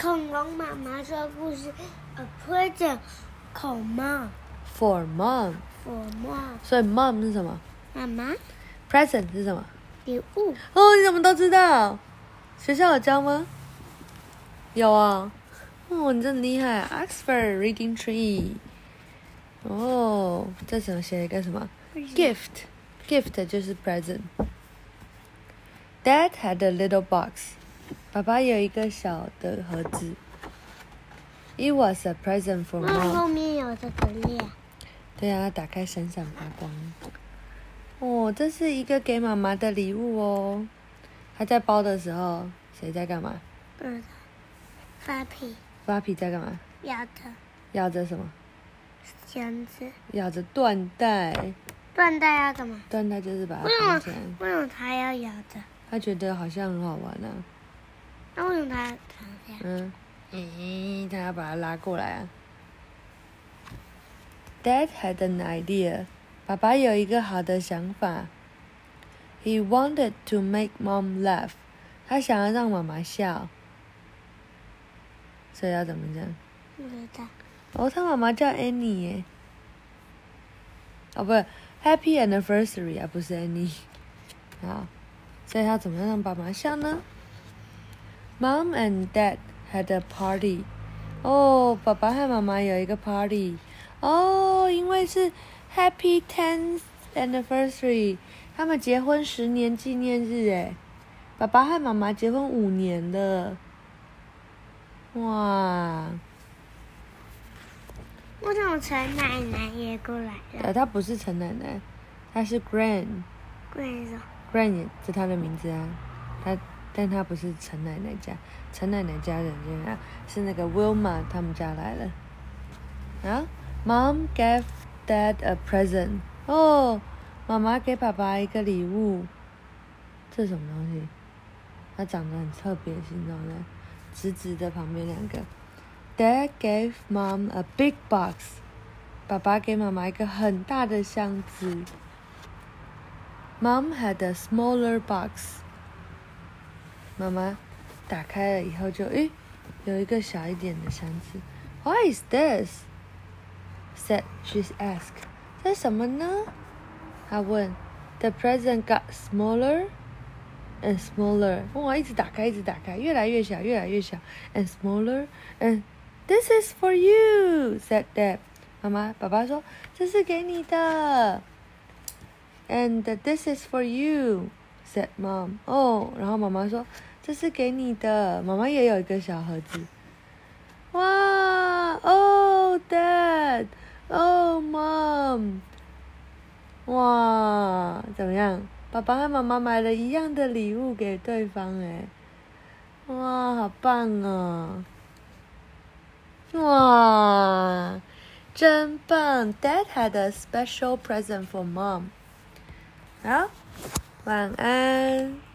恐龙妈妈说故事，A present for mom For mom，for mom 所以 mom 是什么妈妈？Present 是什么？礼物。哦，你怎么都知道？学校有教吗？有啊。哦，你真的厉害！Oxford Reading Tree。哦，这怎么写一个什么？Gift，gift 就是 present。Dad had a little box。爸爸有一个小的盒子。It was a present for mom。后面有这个链，对啊，打开闪闪发光。哦，这是一个给妈妈的礼物哦。他在包的时候，谁在干嘛？不知道。发皮芭比在干嘛？咬着咬着什么？绳子，咬着缎带。缎带要干嘛？缎带就是把它为什么绑起来。为什么它要咬着？他觉得好像很好玩啊。那为什么他长这样？嗯，咦，他要把它拉过来啊。Dad had an idea. 爸爸有一个好的想法。He wanted to make mom laugh. 他想要让妈妈笑。所以要怎么讲？不知道。哦，他妈妈叫 Annie 耶。哦，不是，Happy Anniversary 啊，不是 Annie。好，所以他怎么样让爸妈笑呢？Mom and Dad had a party。哦，爸爸和妈妈有一个 party。哦，因为是 Happy Tenth Anniversary，他们结婚十年纪念日诶。爸爸和妈妈结婚五年了。哇！为什么陈奶奶也过来了呃，她不是陈奶奶，她是 Grand. Grand. Grand 是她的名字啊。她，但她不是陈奶奶家，陈奶奶家人家是那个 Wilma 他们家来了。啊，Mom gave Dad a present。哦，妈妈给爸爸一个礼物。这什么东西？它长得很特别，形状的，直直的，旁边两个。Dad gave Mom a big box。爸爸给妈妈一个很大的箱子。Mom had a smaller box。妈妈打开了以后就，诶，有一个小一点的箱子。What is this? said she asked. 这是什么呢？她问。The present got smaller and smaller. 哇，一直打开，一直打开，越来越小，越来越小，and smaller and this is for you, said Dad. 妈妈，爸爸说这是给你的。And this is for you, Said Mom. 哦，然后妈妈说这是给你的。妈妈也有一个小盒子。哇，Oh Dad, Oh Mom. 哇，怎么样？爸爸和妈妈买了一样的礼物给对方，哎，哇，好棒哦！哇，真棒！Dad had a special present for mom。好，晚安。